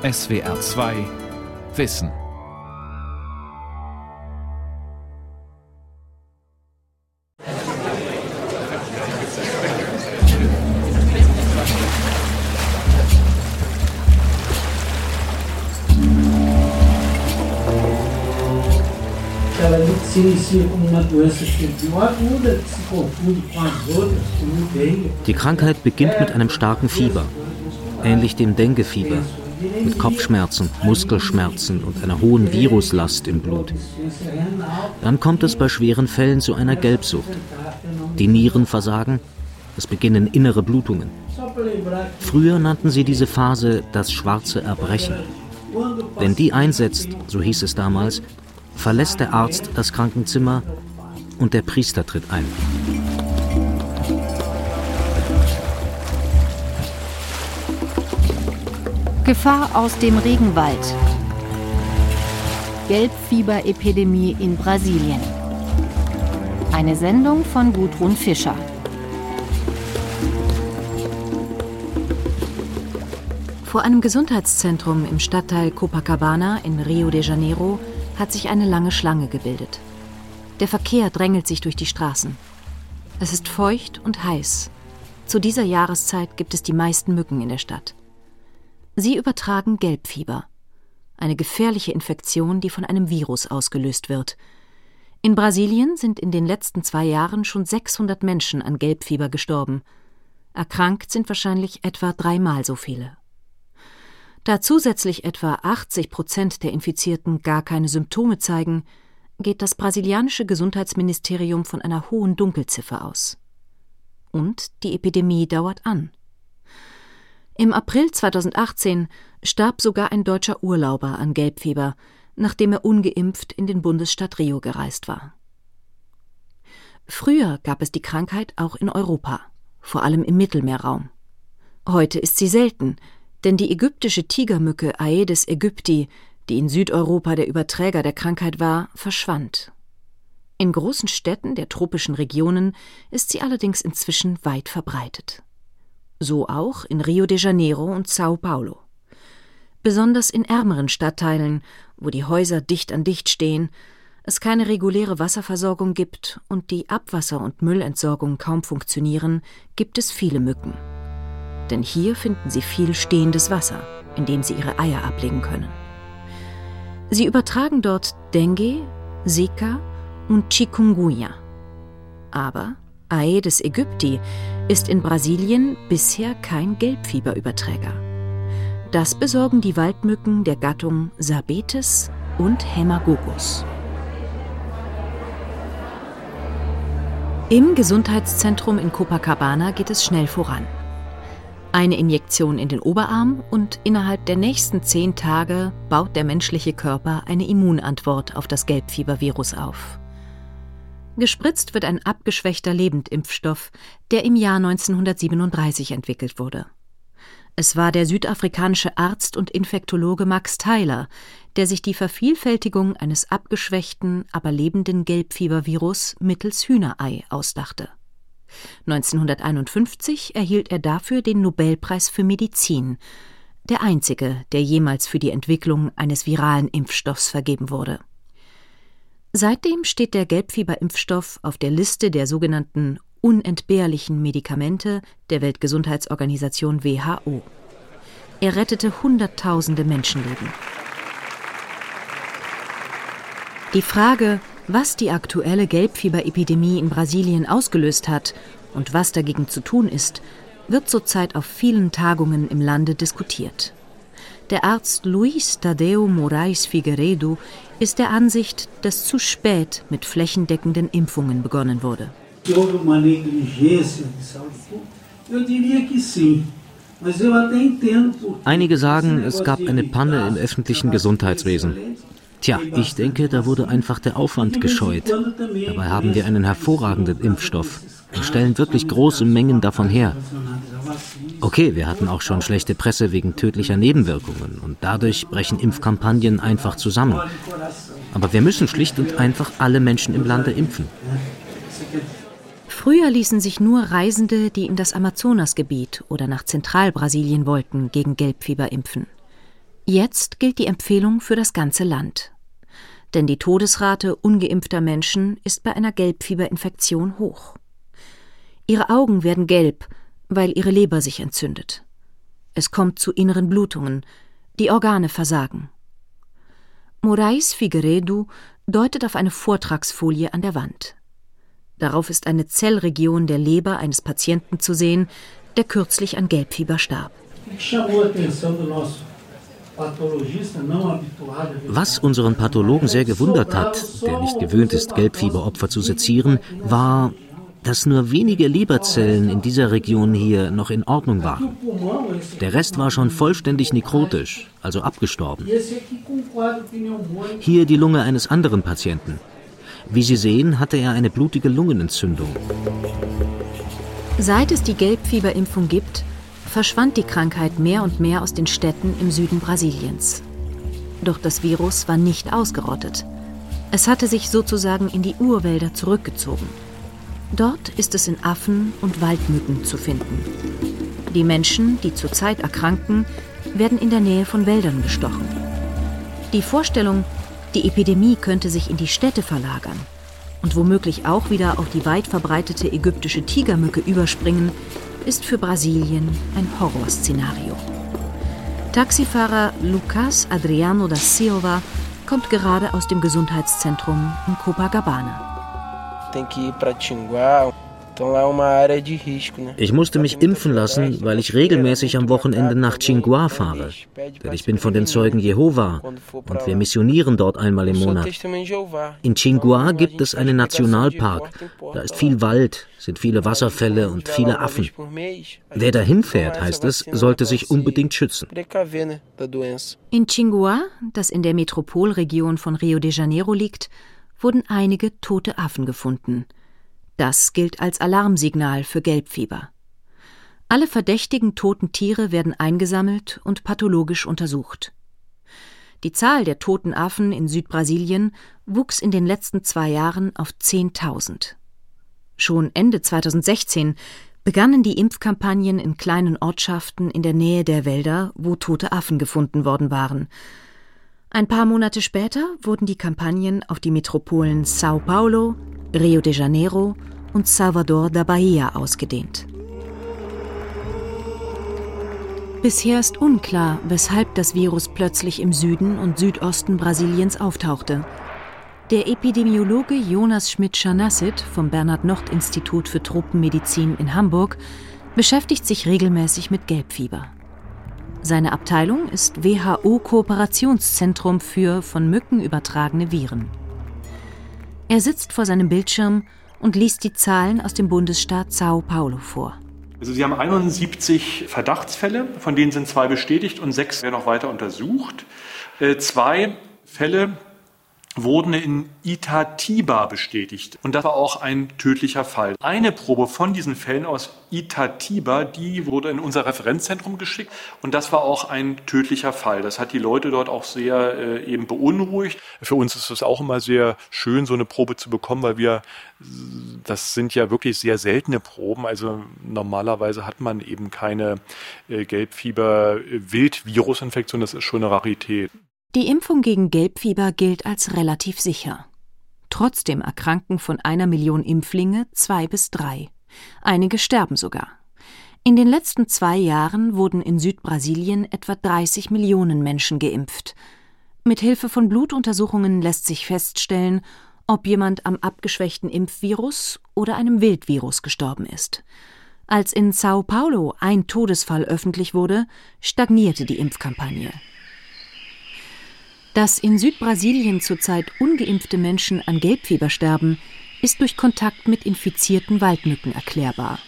SWR 2 Wissen. Die Krankheit beginnt mit einem starken Fieber, ähnlich dem Dengue-Fieber, mit Kopfschmerzen, Muskelschmerzen und einer hohen Viruslast im Blut. Dann kommt es bei schweren Fällen zu einer Gelbsucht. Die Nieren versagen, es beginnen innere Blutungen. Früher nannten sie diese Phase das schwarze Erbrechen. Wenn die einsetzt, so hieß es damals, verlässt der Arzt das Krankenzimmer und der Priester tritt ein. Gefahr aus dem Regenwald. Gelbfieberepidemie in Brasilien. Eine Sendung von Gudrun Fischer. Vor einem Gesundheitszentrum im Stadtteil Copacabana in Rio de Janeiro hat sich eine lange Schlange gebildet. Der Verkehr drängelt sich durch die Straßen. Es ist feucht und heiß. Zu dieser Jahreszeit gibt es die meisten Mücken in der Stadt. Sie übertragen Gelbfieber, eine gefährliche Infektion, die von einem Virus ausgelöst wird. In Brasilien sind in den letzten zwei Jahren schon 600 Menschen an Gelbfieber gestorben. Erkrankt sind wahrscheinlich etwa dreimal so viele. Da zusätzlich etwa 80 Prozent der Infizierten gar keine Symptome zeigen, geht das brasilianische Gesundheitsministerium von einer hohen Dunkelziffer aus. Und die Epidemie dauert an. Im April 2018 starb sogar ein deutscher Urlauber an Gelbfieber, nachdem er ungeimpft in den Bundesstaat Rio gereist war. Früher gab es die Krankheit auch in Europa, vor allem im Mittelmeerraum. Heute ist sie selten, denn die ägyptische Tigermücke Aedes aegypti, die in Südeuropa der Überträger der Krankheit war, verschwand. In großen Städten der tropischen Regionen ist sie allerdings inzwischen weit verbreitet. So auch in Rio de Janeiro und Sao Paulo. Besonders in ärmeren Stadtteilen, wo die Häuser dicht an dicht stehen, es keine reguläre Wasserversorgung gibt und die Abwasser- und Müllentsorgung kaum funktionieren, gibt es viele Mücken denn hier finden sie viel stehendes Wasser, in dem sie ihre Eier ablegen können. Sie übertragen dort Dengue, Zika und Chikungunya. Aber Aedes aegypti ist in Brasilien bisher kein Gelbfieberüberträger. Das besorgen die Waldmücken der Gattung Sabetes und Hemagogus. Im Gesundheitszentrum in Copacabana geht es schnell voran. Eine Injektion in den Oberarm und innerhalb der nächsten zehn Tage baut der menschliche Körper eine Immunantwort auf das Gelbfiebervirus auf. Gespritzt wird ein abgeschwächter Lebendimpfstoff, der im Jahr 1937 entwickelt wurde. Es war der südafrikanische Arzt und Infektologe Max Tyler, der sich die Vervielfältigung eines abgeschwächten, aber lebenden Gelbfiebervirus mittels Hühnerei ausdachte. 1951 erhielt er dafür den Nobelpreis für Medizin, der einzige, der jemals für die Entwicklung eines viralen Impfstoffs vergeben wurde. Seitdem steht der Gelbfieberimpfstoff auf der Liste der sogenannten unentbehrlichen Medikamente der Weltgesundheitsorganisation WHO. Er rettete Hunderttausende Menschenleben. Die Frage, was die aktuelle Gelbfieberepidemie in Brasilien ausgelöst hat und was dagegen zu tun ist, wird zurzeit auf vielen Tagungen im Lande diskutiert. Der Arzt Luis Tadeu Moraes Figueiredo ist der Ansicht, dass zu spät mit flächendeckenden Impfungen begonnen wurde. Einige sagen, es gab eine Panne im öffentlichen Gesundheitswesen. Tja, ich denke, da wurde einfach der Aufwand gescheut. Dabei haben wir einen hervorragenden Impfstoff und stellen wirklich große Mengen davon her. Okay, wir hatten auch schon schlechte Presse wegen tödlicher Nebenwirkungen und dadurch brechen Impfkampagnen einfach zusammen. Aber wir müssen schlicht und einfach alle Menschen im Lande impfen. Früher ließen sich nur Reisende, die in das Amazonasgebiet oder nach Zentralbrasilien wollten, gegen Gelbfieber impfen. Jetzt gilt die Empfehlung für das ganze Land. Denn die Todesrate ungeimpfter Menschen ist bei einer Gelbfieberinfektion hoch. Ihre Augen werden gelb, weil ihre Leber sich entzündet. Es kommt zu inneren Blutungen, die Organe versagen. Morais Figueredo deutet auf eine Vortragsfolie an der Wand. Darauf ist eine Zellregion der Leber eines Patienten zu sehen, der kürzlich an Gelbfieber starb. Was unseren Pathologen sehr gewundert hat, der nicht gewöhnt ist, Gelbfieberopfer zu sezieren, war, dass nur wenige Leberzellen in dieser Region hier noch in Ordnung waren. Der Rest war schon vollständig nekrotisch, also abgestorben. Hier die Lunge eines anderen Patienten. Wie Sie sehen, hatte er eine blutige Lungenentzündung. Seit es die Gelbfieberimpfung gibt, verschwand die Krankheit mehr und mehr aus den Städten im Süden Brasiliens. Doch das Virus war nicht ausgerottet. Es hatte sich sozusagen in die Urwälder zurückgezogen. Dort ist es in Affen und Waldmücken zu finden. Die Menschen, die zurzeit erkranken, werden in der Nähe von Wäldern bestochen. Die Vorstellung, die Epidemie könnte sich in die Städte verlagern und womöglich auch wieder auf die weit verbreitete ägyptische Tigermücke überspringen, ist für Brasilien ein Horrorszenario. Taxifahrer Lucas Adriano da Silva kommt gerade aus dem Gesundheitszentrum in Copacabana. Tem que ir para Tinguá, ich musste mich impfen lassen, weil ich regelmäßig am Wochenende nach Chinghua fahre. Denn ich bin von den Zeugen Jehova und wir missionieren dort einmal im Monat. In Chinghua gibt es einen Nationalpark. Da ist viel Wald, sind viele Wasserfälle und viele Affen. Wer dahin fährt, heißt es, sollte sich unbedingt schützen. In Chinghua, das in der Metropolregion von Rio de Janeiro liegt, wurden einige tote Affen gefunden – das gilt als Alarmsignal für Gelbfieber. Alle verdächtigen toten Tiere werden eingesammelt und pathologisch untersucht. Die Zahl der toten Affen in Südbrasilien wuchs in den letzten zwei Jahren auf 10.000. Schon Ende 2016 begannen die Impfkampagnen in kleinen Ortschaften in der Nähe der Wälder, wo tote Affen gefunden worden waren. Ein paar Monate später wurden die Kampagnen auf die Metropolen Sao Paulo, Rio de Janeiro und Salvador da Bahia ausgedehnt. Bisher ist unklar, weshalb das Virus plötzlich im Süden und Südosten Brasiliens auftauchte. Der Epidemiologe Jonas Schmidt-Scharnassit vom Bernhard-Nocht-Institut für Tropenmedizin in Hamburg beschäftigt sich regelmäßig mit Gelbfieber. Seine Abteilung ist WHO-Kooperationszentrum für von Mücken übertragene Viren. Er sitzt vor seinem Bildschirm und liest die Zahlen aus dem Bundesstaat Sao Paulo vor. Also Sie haben 71 Verdachtsfälle, von denen sind zwei bestätigt und sechs werden noch weiter untersucht. Äh, zwei Fälle wurden in Itatiba bestätigt. Und das war auch ein tödlicher Fall. Eine Probe von diesen Fällen aus Itatiba, die wurde in unser Referenzzentrum geschickt. Und das war auch ein tödlicher Fall. Das hat die Leute dort auch sehr äh, eben beunruhigt. Für uns ist es auch immer sehr schön, so eine Probe zu bekommen, weil wir, das sind ja wirklich sehr seltene Proben. Also normalerweise hat man eben keine äh, Gelbfieber-Wildvirusinfektion. Das ist schon eine Rarität. Die Impfung gegen Gelbfieber gilt als relativ sicher. Trotzdem erkranken von einer Million Impflinge zwei bis drei. Einige sterben sogar. In den letzten zwei Jahren wurden in Südbrasilien etwa 30 Millionen Menschen geimpft. Mit Hilfe von Blutuntersuchungen lässt sich feststellen, ob jemand am abgeschwächten Impfvirus oder einem Wildvirus gestorben ist. Als in Sao Paulo ein Todesfall öffentlich wurde, stagnierte die Impfkampagne. Dass in Südbrasilien zurzeit ungeimpfte Menschen an Gelbfieber sterben, ist durch Kontakt mit infizierten Waldmücken erklärbar.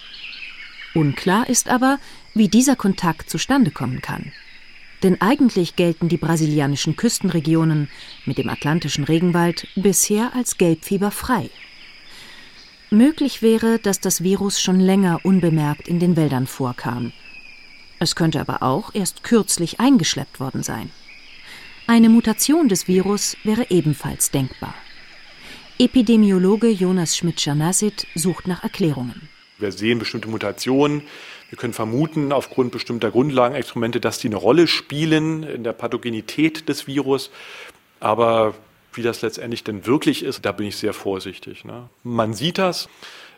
Unklar ist aber, wie dieser Kontakt zustande kommen kann. Denn eigentlich gelten die brasilianischen Küstenregionen mit dem atlantischen Regenwald bisher als gelbfieberfrei. Möglich wäre, dass das Virus schon länger unbemerkt in den Wäldern vorkam. Es könnte aber auch erst kürzlich eingeschleppt worden sein. Eine Mutation des Virus wäre ebenfalls denkbar. Epidemiologe Jonas Schmidt-Scharnassit sucht nach Erklärungen. Wir sehen bestimmte Mutationen, Wir können vermuten, aufgrund bestimmter Grundlagenexperimente, dass die eine Rolle spielen in der Pathogenität des Virus. Aber wie das letztendlich denn wirklich ist, da bin ich sehr vorsichtig. Ne? Man sieht das.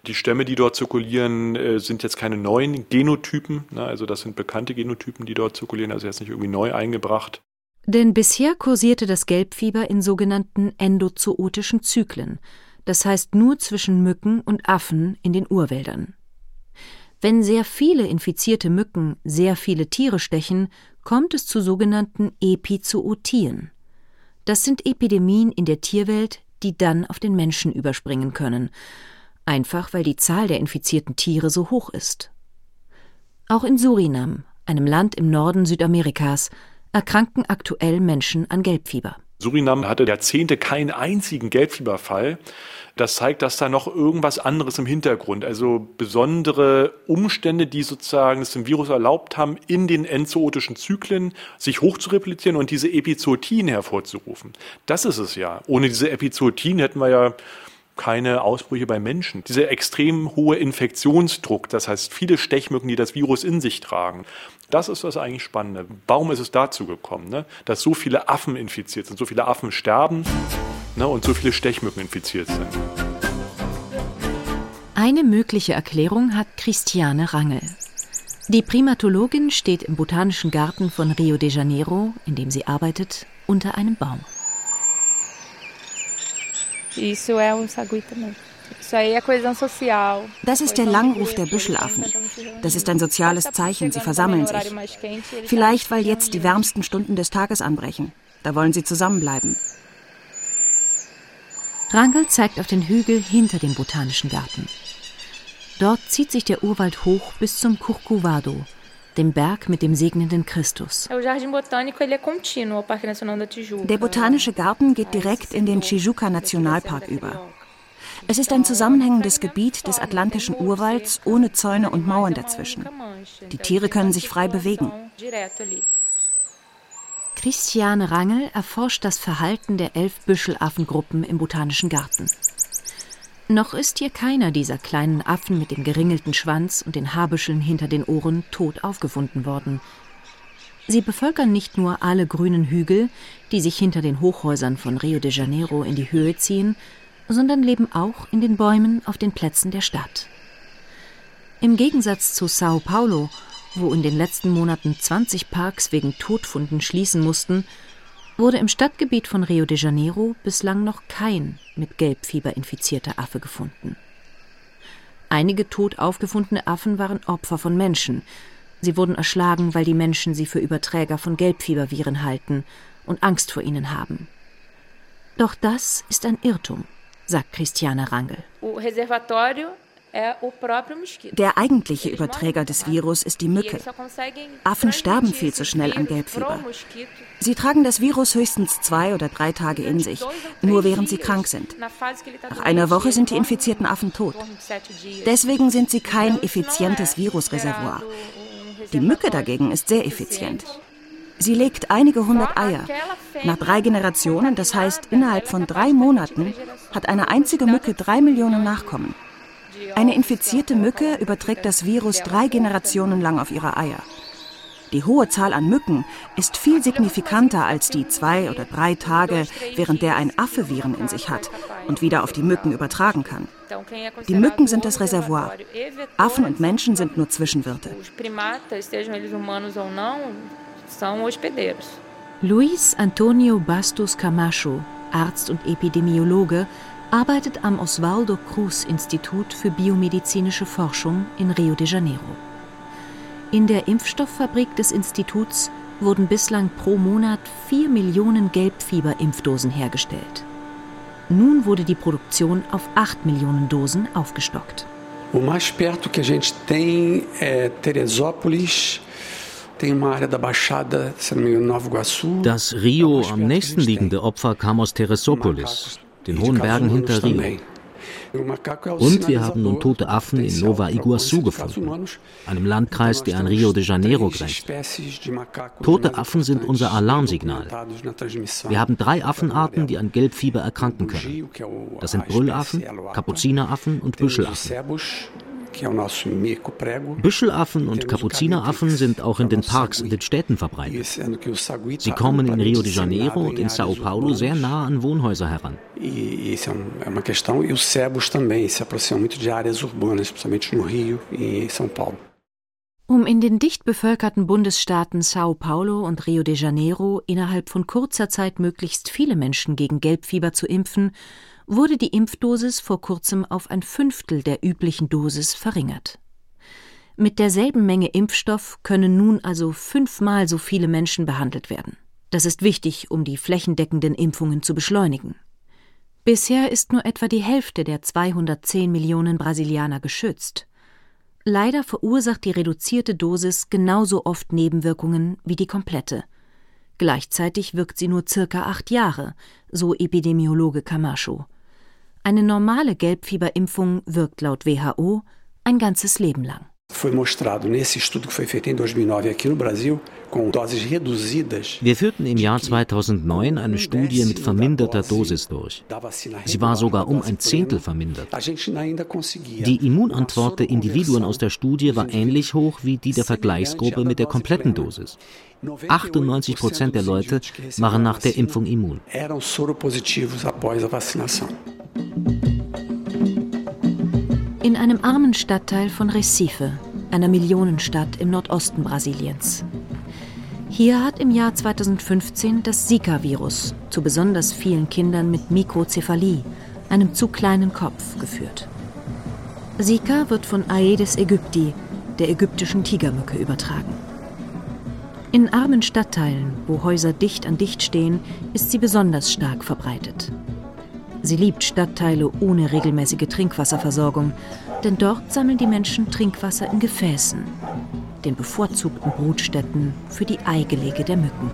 Die Stämme, die dort zirkulieren, äh, sind jetzt keine neuen Genotypen. Ne? Also das sind bekannte Genotypen, die dort zirkulieren, also jetzt nicht irgendwie neu eingebracht. Denn bisher kursierte das Gelbfieber in sogenannten endozootischen Zyklen, das heißt nur zwischen Mücken und Affen in den Urwäldern. Wenn sehr viele infizierte Mücken sehr viele Tiere stechen, kommt es zu sogenannten Epizootien. Das sind Epidemien in der Tierwelt, die dann auf den Menschen überspringen können, einfach weil die Zahl der infizierten Tiere so hoch ist. Auch in Surinam, einem Land im Norden Südamerikas, erkranken aktuell Menschen an Gelbfieber. Surinam hatte Jahrzehnte keinen einzigen Gelbfieberfall. Das zeigt, dass da noch irgendwas anderes im Hintergrund, also besondere Umstände, die sozusagen es dem Virus erlaubt haben, in den enzootischen Zyklen sich hochzureplizieren und diese Epizootien hervorzurufen. Das ist es ja. Ohne diese Epizootien hätten wir ja keine Ausbrüche bei Menschen. Dieser extrem hohe Infektionsdruck, das heißt viele Stechmücken, die das Virus in sich tragen, das ist das eigentlich Spannende. Warum ist es dazu gekommen, ne? dass so viele Affen infiziert sind, so viele Affen sterben ne? und so viele Stechmücken infiziert sind? Eine mögliche Erklärung hat Christiane Rangel. Die Primatologin steht im Botanischen Garten von Rio de Janeiro, in dem sie arbeitet, unter einem Baum. Isso é um sagui também. Das ist der Langruf der Büschelaffen. Das ist ein soziales Zeichen. Sie versammeln sich. Vielleicht, weil jetzt die wärmsten Stunden des Tages anbrechen. Da wollen sie zusammenbleiben. Rangel zeigt auf den Hügel hinter dem Botanischen Garten. Dort zieht sich der Urwald hoch bis zum Curcuvado, dem Berg mit dem segnenden Christus. Der Botanische Garten geht direkt in den Tijuca Nationalpark über. Es ist ein zusammenhängendes Gebiet des atlantischen Urwalds ohne Zäune und Mauern dazwischen. Die Tiere können sich frei bewegen. Christiane Rangel erforscht das Verhalten der elf Büschelaffengruppen im Botanischen Garten. Noch ist hier keiner dieser kleinen Affen mit dem geringelten Schwanz und den Haarbüscheln hinter den Ohren tot aufgefunden worden. Sie bevölkern nicht nur alle grünen Hügel, die sich hinter den Hochhäusern von Rio de Janeiro in die Höhe ziehen, sondern leben auch in den Bäumen auf den Plätzen der Stadt. Im Gegensatz zu Sao Paulo, wo in den letzten Monaten 20 Parks wegen Todfunden schließen mussten, wurde im Stadtgebiet von Rio de Janeiro bislang noch kein mit Gelbfieber infizierter Affe gefunden. Einige tot aufgefundene Affen waren Opfer von Menschen. Sie wurden erschlagen, weil die Menschen sie für Überträger von Gelbfieberviren halten und Angst vor ihnen haben. Doch das ist ein Irrtum sagt Christiane Rangel. Der eigentliche Überträger des Virus ist die Mücke. Affen sterben viel zu schnell an Gelbfieber. Sie tragen das Virus höchstens zwei oder drei Tage in sich, nur während sie krank sind. Nach einer Woche sind die infizierten Affen tot. Deswegen sind sie kein effizientes Virusreservoir. Die Mücke dagegen ist sehr effizient. Sie legt einige hundert Eier. Nach drei Generationen, das heißt innerhalb von drei Monaten, hat eine einzige Mücke drei Millionen Nachkommen. Eine infizierte Mücke überträgt das Virus drei Generationen lang auf ihre Eier. Die hohe Zahl an Mücken ist viel signifikanter als die zwei oder drei Tage, während der ein Affe Viren in sich hat und wieder auf die Mücken übertragen kann. Die Mücken sind das Reservoir. Affen und Menschen sind nur Zwischenwirte. Luis Antonio Bastos Camacho, Arzt und Epidemiologe, arbeitet am Osvaldo Cruz Institut für biomedizinische Forschung in Rio de Janeiro. In der Impfstofffabrik des Instituts wurden bislang pro Monat vier Millionen Gelbfieberimpfdosen hergestellt. Nun wurde die Produktion auf acht Millionen Dosen aufgestockt. O mais perto que a gente tem é Teresópolis, das Rio am nächsten liegende Opfer kam aus Teresopolis, den hohen Bergen hinter Rio. Und wir haben nun tote Affen in Nova Iguaçu gefunden, einem Landkreis, der an Rio de Janeiro grenzt. Tote Affen sind unser Alarmsignal. Wir haben drei Affenarten, die an Gelbfieber erkranken können. Das sind Brüllaffen, Kapuzineraffen und Büschelaffen. Büschelaffen und Kapuzineraffen sind auch in den Parks in den Städten verbreitet. Sie kommen in Rio de Janeiro und in Sao Paulo sehr nah an Wohnhäuser heran. E. E e. Um in den dicht bevölkerten Bundesstaaten Sao Paulo und Rio de Janeiro innerhalb von kurzer Zeit möglichst viele Menschen gegen Gelbfieber zu impfen, wurde die Impfdosis vor kurzem auf ein Fünftel der üblichen Dosis verringert. Mit derselben Menge Impfstoff können nun also fünfmal so viele Menschen behandelt werden. Das ist wichtig, um die flächendeckenden Impfungen zu beschleunigen. Bisher ist nur etwa die Hälfte der 210 Millionen Brasilianer geschützt. Leider verursacht die reduzierte Dosis genauso oft Nebenwirkungen wie die komplette. Gleichzeitig wirkt sie nur circa acht Jahre, so Epidemiologe Camacho. Eine normale Gelbfieberimpfung wirkt laut WHO ein ganzes Leben lang. Foi mostrado nesse estudo que foi feito em 2009 aqui no Brasil, com doses reduzidas. Wir führten im Jahr 2009 eine Studie mit verminderter Dosis durch. Sie war sogar um ein Zehntel vermindert. Die Immunantwort der Individuen aus der Studie war ähnlich hoch wie die der Vergleichsgruppe mit der kompletten Dosis. 98 Prozent der Leute waren nach der Impfung immun. In einem armen Stadtteil von Recife, einer Millionenstadt im Nordosten Brasiliens. Hier hat im Jahr 2015 das Zika-Virus zu besonders vielen Kindern mit Mikrozephalie, einem zu kleinen Kopf, geführt. Zika wird von Aedes aegypti, der ägyptischen Tigermücke, übertragen. In armen Stadtteilen, wo Häuser dicht an dicht stehen, ist sie besonders stark verbreitet. Sie liebt Stadtteile ohne regelmäßige Trinkwasserversorgung, denn dort sammeln die Menschen Trinkwasser in Gefäßen, den bevorzugten Brutstätten für die Eigelege der Mücken.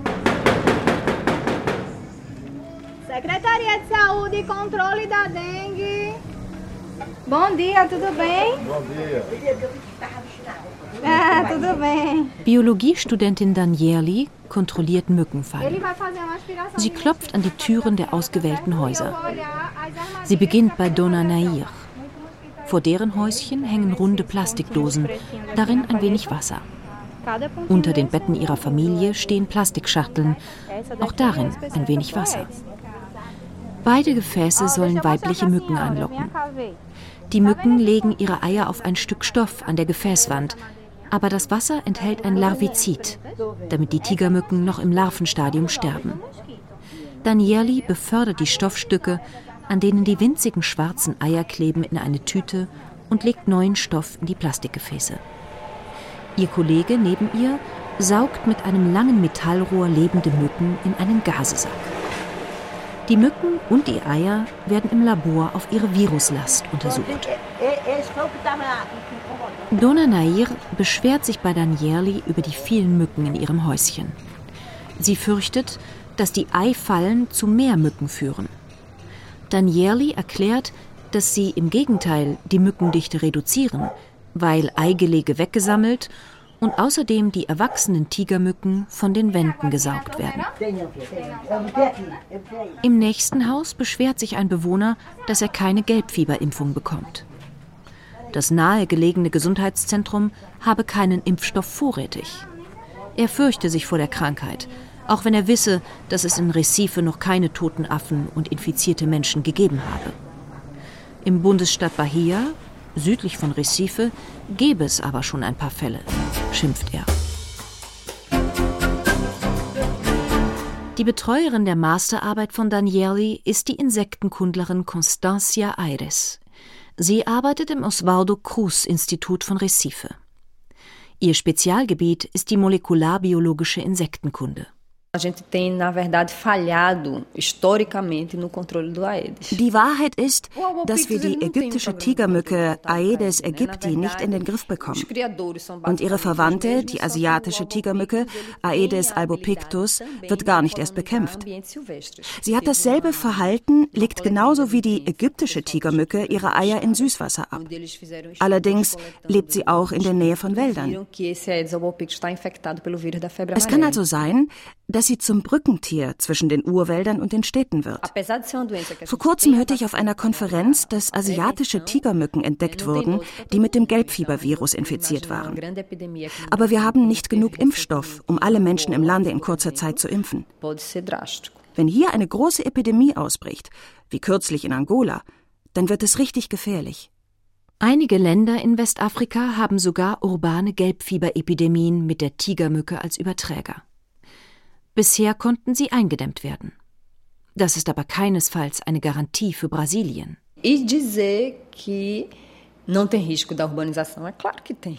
Secretaria de Saúde e Dengue. Bom dia, tudo bem? Bom dia. Ah, tudo bem. Biologiestudentin Danieli kontrolliert Mückenfallen. Sie klopft an die Türen der ausgewählten Häuser. Sie beginnt bei Dona Nair. Vor deren Häuschen hängen runde Plastikdosen, darin ein wenig Wasser. Unter den Betten ihrer Familie stehen Plastikschachteln, auch darin ein wenig Wasser. Beide Gefäße sollen weibliche Mücken anlocken. Die Mücken legen ihre Eier auf ein Stück Stoff an der Gefäßwand, aber das Wasser enthält ein Larvizid, damit die Tigermücken noch im Larvenstadium sterben. Danieli befördert die Stoffstücke, an denen die winzigen schwarzen Eier kleben, in eine Tüte und legt neuen Stoff in die Plastikgefäße. Ihr Kollege neben ihr saugt mit einem langen Metallrohr lebende Mücken in einen Gasesack. Die Mücken und die Eier werden im Labor auf ihre Viruslast untersucht. Dona Nair beschwert sich bei Danieli über die vielen Mücken in ihrem Häuschen. Sie fürchtet, dass die Eifallen zu mehr Mücken führen. Danieli erklärt, dass sie im Gegenteil die Mückendichte reduzieren, weil Eigelege weggesammelt und außerdem die erwachsenen Tigermücken von den Wänden gesaugt werden. Im nächsten Haus beschwert sich ein Bewohner, dass er keine Gelbfieberimpfung bekommt. Das nahegelegene Gesundheitszentrum habe keinen Impfstoff vorrätig. Er fürchte sich vor der Krankheit, auch wenn er wisse, dass es in Recife noch keine toten Affen und infizierte Menschen gegeben habe. Im Bundesstaat Bahia, südlich von Recife, gäbe es aber schon ein paar Fälle, schimpft er. Die Betreuerin der Masterarbeit von Danieli ist die Insektenkundlerin Constancia Aires. Sie arbeitet im Osvaldo Cruz Institut von Recife. Ihr Spezialgebiet ist die molekularbiologische Insektenkunde. Die Wahrheit ist, dass wir die ägyptische Tigermücke Aedes aegypti nicht in den Griff bekommen. Und ihre Verwandte, die asiatische Tigermücke Aedes albopictus, wird gar nicht erst bekämpft. Sie hat dasselbe Verhalten, legt genauso wie die ägyptische Tigermücke ihre Eier in Süßwasser ab. Allerdings lebt sie auch in der Nähe von Wäldern. Es kann also sein, dass sie zum Brückentier zwischen den Urwäldern und den Städten wird. Vor kurzem hörte ich auf einer Konferenz, dass asiatische Tigermücken entdeckt wurden, die mit dem Gelbfiebervirus infiziert waren. Aber wir haben nicht genug Impfstoff, um alle Menschen im Lande in kurzer Zeit zu impfen. Wenn hier eine große Epidemie ausbricht, wie kürzlich in Angola, dann wird es richtig gefährlich. Einige Länder in Westafrika haben sogar urbane Gelbfieberepidemien mit der Tigermücke als Überträger. Bisher konnten sie eingedämmt werden. Das ist aber keinesfalls eine Garantie für Brasilien.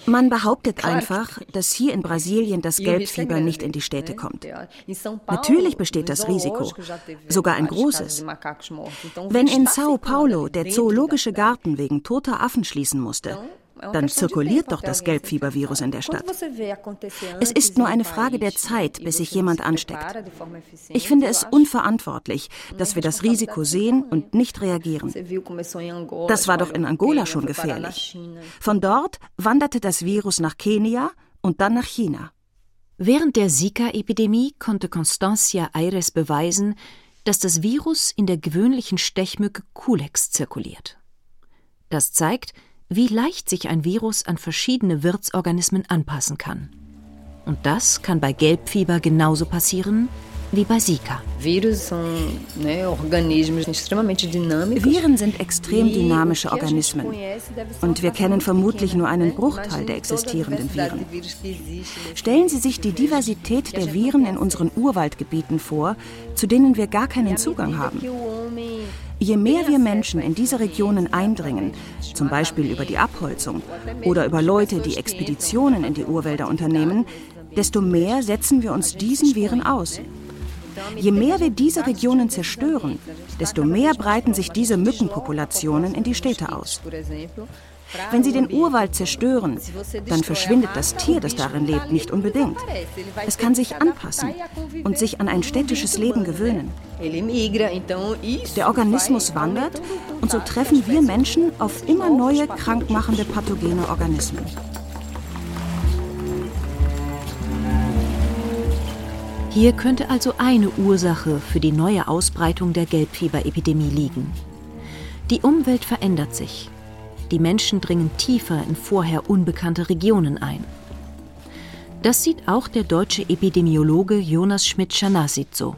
Man behauptet einfach, dass hier in Brasilien das Gelbfieber nicht in die Städte kommt. Natürlich besteht das Risiko, sogar ein großes. Wenn in Sao Paulo der zoologische Garten wegen toter Affen schließen musste, dann zirkuliert doch das Gelbfiebervirus in der Stadt. Es ist nur eine Frage der Zeit, bis sich jemand ansteckt. Ich finde es unverantwortlich, dass wir das Risiko sehen und nicht reagieren. Das war doch in Angola schon gefährlich. Von dort wanderte das Virus nach Kenia und dann nach China. Während der Zika-Epidemie konnte Constancia Aires beweisen, dass das Virus in der gewöhnlichen Stechmücke Culex zirkuliert. Das zeigt, wie leicht sich ein Virus an verschiedene Wirtsorganismen anpassen kann. Und das kann bei Gelbfieber genauso passieren wie bei Zika. Viren sind extrem e dynamische Organismen. Und wir kennen vermutlich nur einen Bruchteil der existierenden Viren. Stellen Sie sich die Diversität der Viren in unseren Urwaldgebieten vor, zu denen wir gar keinen Zugang haben. Je mehr wir Menschen in diese Regionen eindringen, zum Beispiel über die Abholzung oder über Leute, die Expeditionen in die Urwälder unternehmen, desto mehr setzen wir uns diesen Viren aus. Je mehr wir diese Regionen zerstören, desto mehr breiten sich diese Mückenpopulationen in die Städte aus. Wenn sie den Urwald zerstören, dann verschwindet das Tier, das darin lebt, nicht unbedingt. Es kann sich anpassen und sich an ein städtisches Leben gewöhnen. Der Organismus wandert und so treffen wir Menschen auf immer neue krankmachende pathogene Organismen. Hier könnte also eine Ursache für die neue Ausbreitung der Gelbfieberepidemie liegen. Die Umwelt verändert sich die Menschen dringen tiefer in vorher unbekannte Regionen ein. Das sieht auch der deutsche Epidemiologe Jonas Schmidt-Schanasit so.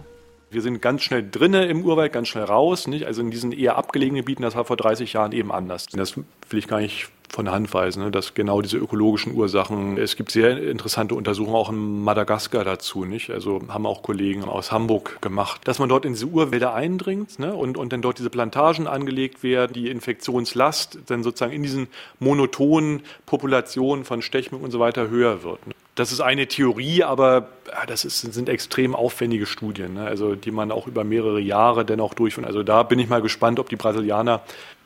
Wir sind ganz schnell drinnen im Urwald, ganz schnell raus. Nicht? Also in diesen eher abgelegenen Gebieten, das war vor 30 Jahren eben anders. Das will ich gar nicht von der Hand weisen, ne? dass genau diese ökologischen Ursachen, es gibt sehr interessante Untersuchungen auch in Madagaskar dazu, nicht? Also haben auch Kollegen aus Hamburg gemacht, dass man dort in diese Urwälder eindringt ne? und, und dann dort diese Plantagen angelegt werden, die Infektionslast dann sozusagen in diesen monotonen Populationen von Stechmücken und so weiter höher wird. Ne? Das ist eine Theorie, aber ja, das ist, sind extrem aufwendige Studien, ne? also die man auch über mehrere Jahre dennoch durchführt. Also da bin ich mal gespannt, ob die Brasilianer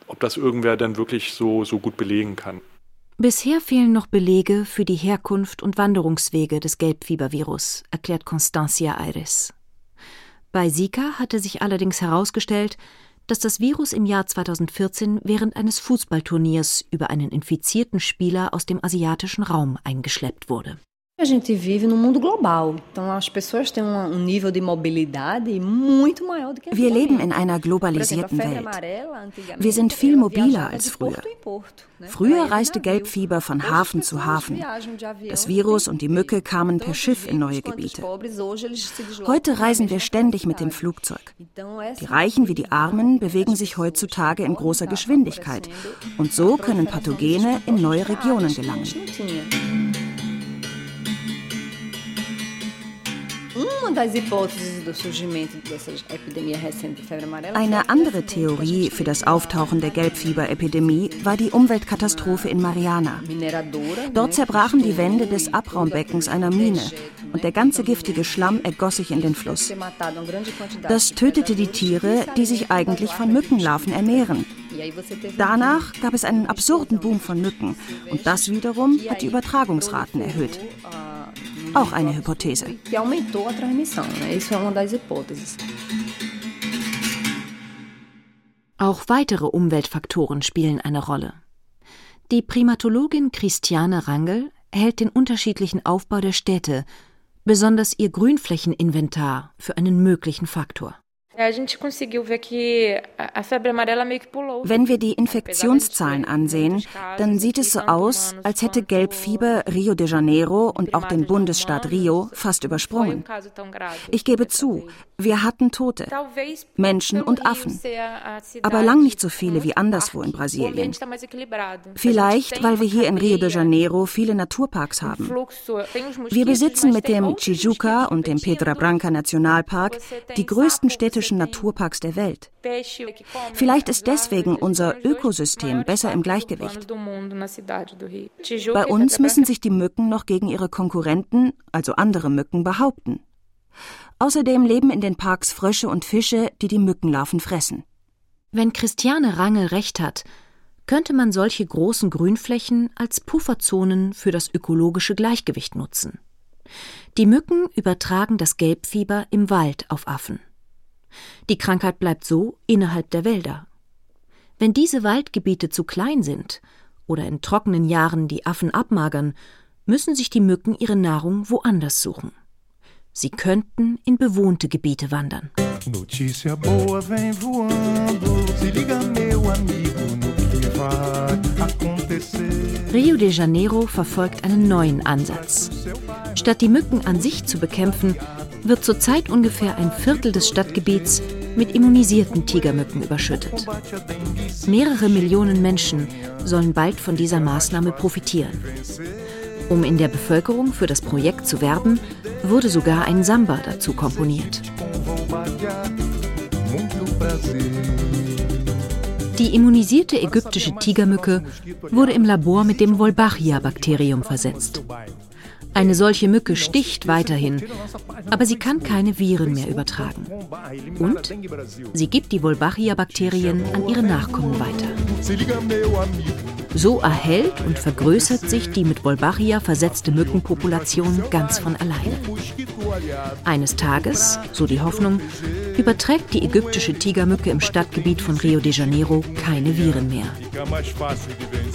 ob das irgendwer dann wirklich so, so gut belegen kann. Bisher fehlen noch Belege für die Herkunft und Wanderungswege des Gelbfiebervirus, erklärt Constancia Aires. Bei Zika hatte sich allerdings herausgestellt, dass das Virus im Jahr 2014 während eines Fußballturniers über einen infizierten Spieler aus dem asiatischen Raum eingeschleppt wurde. A gente vive num mundo global, então as pessoas têm um nível de mobilidade muito maior do que Wir leben in einer globalisierten Welt. Wir sind viel mobiler als früher. Früher reiste Gelbfieber von Hafen zu Hafen. Das Virus und die Mücke kamen per Schiff in neue Gebiete. Heute reisen wir ständig mit dem Flugzeug. Die Reichen wie die Armen bewegen sich heutzutage in großer Geschwindigkeit und so können Pathogene in neue Regionen gelangen. Eine andere Theorie für das Auftauchen der Gelbfieberepidemie war die Umweltkatastrophe in Mariana. Dort zerbrachen die Wände des Abraumbeckens einer Mine und der ganze giftige Schlamm ergoss sich in den Fluss. Das tötete die Tiere, die sich eigentlich von Mückenlarven ernähren. Danach gab es einen absurden Boom von Mücken und das wiederum hat die Übertragungsraten erhöht. Auch eine Hypothese. Auch weitere Umweltfaktoren spielen eine Rolle. Die Primatologin Christiane Rangel hält den unterschiedlichen Aufbau der Städte, besonders ihr Grünflächeninventar für einen möglichen Faktor. Wenn wir die Infektionszahlen ansehen, dann sieht es so aus, als hätte Gelbfieber Rio de Janeiro und auch den Bundesstaat Rio fast übersprungen. Ich gebe zu, wir hatten Tote, Menschen und Affen, aber lang nicht so viele wie anderswo in Brasilien. Vielleicht, weil wir hier in Rio de Janeiro viele Naturparks haben. Wir besitzen mit dem Tijuca und dem Pedra Branca Nationalpark die größten städtischen Naturparks der Welt. Vielleicht ist deswegen unser Ökosystem besser im Gleichgewicht. Bei uns müssen sich die Mücken noch gegen ihre Konkurrenten, also andere Mücken, behaupten. Außerdem leben in den Parks Frösche und Fische, die die Mückenlarven fressen. Wenn Christiane Rangel recht hat, könnte man solche großen Grünflächen als Pufferzonen für das ökologische Gleichgewicht nutzen. Die Mücken übertragen das Gelbfieber im Wald auf Affen. Die Krankheit bleibt so innerhalb der Wälder. Wenn diese Waldgebiete zu klein sind oder in trockenen Jahren die Affen abmagern, müssen sich die Mücken ihre Nahrung woanders suchen. Sie könnten in bewohnte Gebiete wandern. Notícia boa vem voando, se liga meu amigo no que vai acontecer. Rio de Janeiro verfolgt einen neuen Ansatz. Statt die Mücken an sich zu bekämpfen, wird zurzeit ungefähr ein Viertel des Stadtgebiets mit immunisierten Tigermücken überschüttet. Mehrere Millionen Menschen sollen bald von dieser Maßnahme profitieren. Um in der Bevölkerung für das Projekt zu werben, wurde sogar ein Samba dazu komponiert. Die immunisierte ägyptische Tigermücke wurde im Labor mit dem Wolbachia-Bakterium versetzt. Eine solche Mücke sticht weiterhin, aber sie kann keine Viren mehr übertragen. Und sie gibt die Wolbachia-Bakterien an ihre Nachkommen weiter. So erhält und vergrößert sich die mit Wolbachia versetzte Mückenpopulation ganz von alleine. Eines Tages, so die Hoffnung, überträgt die ägyptische Tigermücke im Stadtgebiet von Rio de Janeiro keine Viren mehr.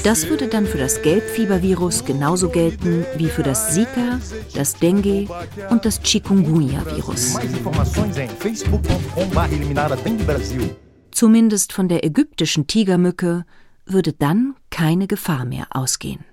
Das würde dann für das Gelbfiebervirus genauso gelten wie für das Zika, das Dengue und das Chikungunya-Virus. Zumindest von der ägyptischen Tigermücke würde dann keine Gefahr mehr ausgehen.